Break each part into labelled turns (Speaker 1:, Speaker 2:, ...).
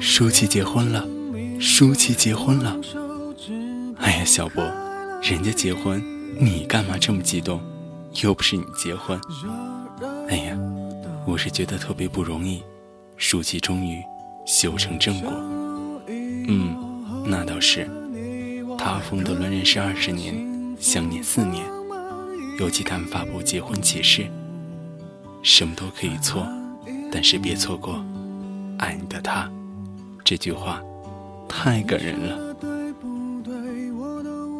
Speaker 1: 舒淇结婚了，舒淇结婚了。哎呀，小波，人家结婚，你干嘛这么激动？又不是你结婚。哎呀，我是觉得特别不容易，舒淇终于修成正果。嗯，那倒是。他和冯德伦认识二十年，相恋四年，尤其他们发布结婚启事。什么都可以错，但是别错过爱你的他。这句话太感人了。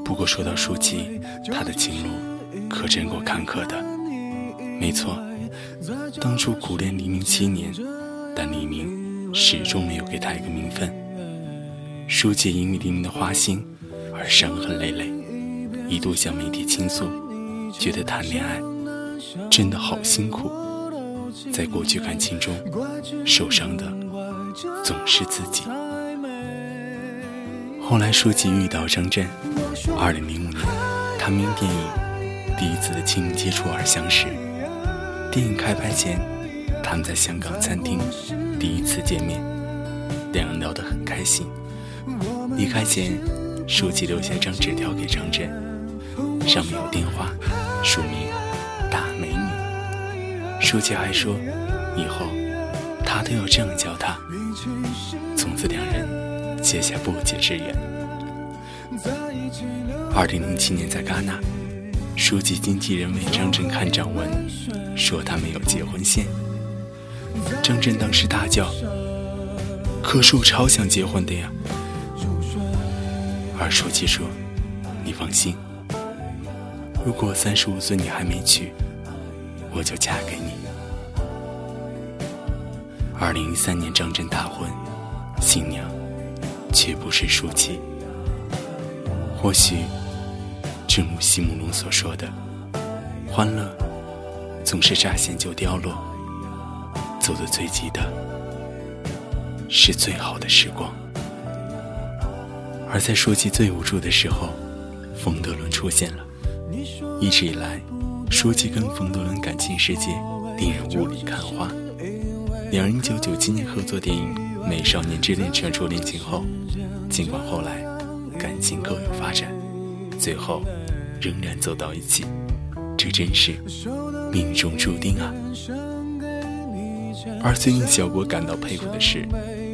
Speaker 1: 不过说到舒淇，她的情路可真够坎坷的。没错，当初苦恋黎明七年，但黎明始终没有给她一个名分。舒淇因为黎明的花心而伤痕累累，一度向媒体倾诉，觉得谈恋爱真的好辛苦。在过去感情中，受伤的总是自己。后来舒淇遇到张震，二零零五年，他们因电影《第一次的亲密接触》而相识。电影开拍前，他们在香港餐厅第一次见面，两人聊得很开心。离开前，舒淇留下一张纸条给张震，上面有电话，署名“大美女”。舒淇还说，以后他都要这样叫她。从此两人。结下不解之缘。二零零七年在戛纳，书记经纪人为张震看掌纹，说他没有结婚线。张震当时大叫：“可是我超想结婚的呀！”而书记说：“你放心，如果三十五岁你还没娶，我就嫁给你。”二零一三年张震大婚，新娘。却不是舒淇。或许，正如席慕容所说的：“欢乐总是乍现就凋落，走得最急的是最好的时光。”而在舒淇最无助的时候，冯德伦出现了。一直以来，舒淇跟冯德伦感情世界令人雾里看花。两人一九九七年合作电影《美少年之恋》传出恋情后。尽管后来感情各有发展，最后仍然走到一起，这真是命中注定啊！而最令小波感到佩服的是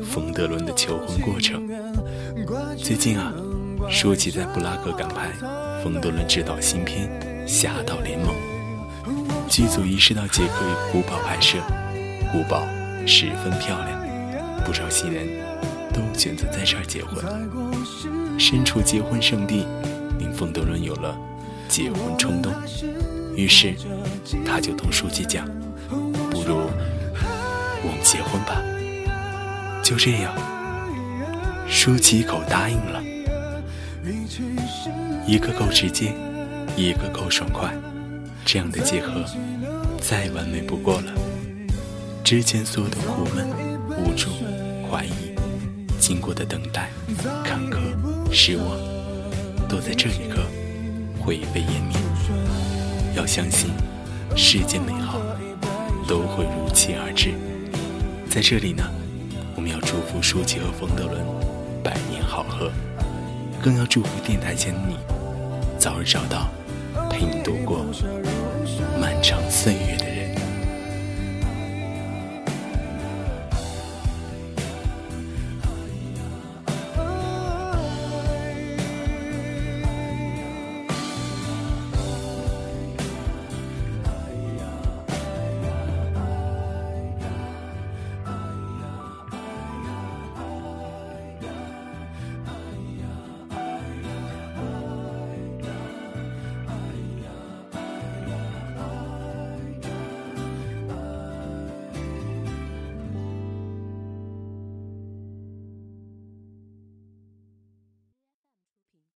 Speaker 1: 冯德伦的求婚过程。最近啊，舒淇在布拉格赶拍冯德伦执导新片《侠盗联盟》，剧组意识到捷克古堡拍摄，古堡十分漂亮，不少新人。都选择在这儿结婚，身处结婚圣地，令冯德伦有了结婚冲动。于是，他就同书记讲：“不如我们结婚吧。”就这样，舒淇一口答应了。一个够直接，一个够爽快，这样的结合再完美不过了。之前所有的苦闷、无助、怀疑。经过的等待、坎坷、失望，都在这一刻灰飞烟灭。要相信，世间美好都会如期而至。在这里呢，我们要祝福舒淇和冯德伦百年好合，更要祝福电台前的你，早日找到陪你度过漫长岁月的。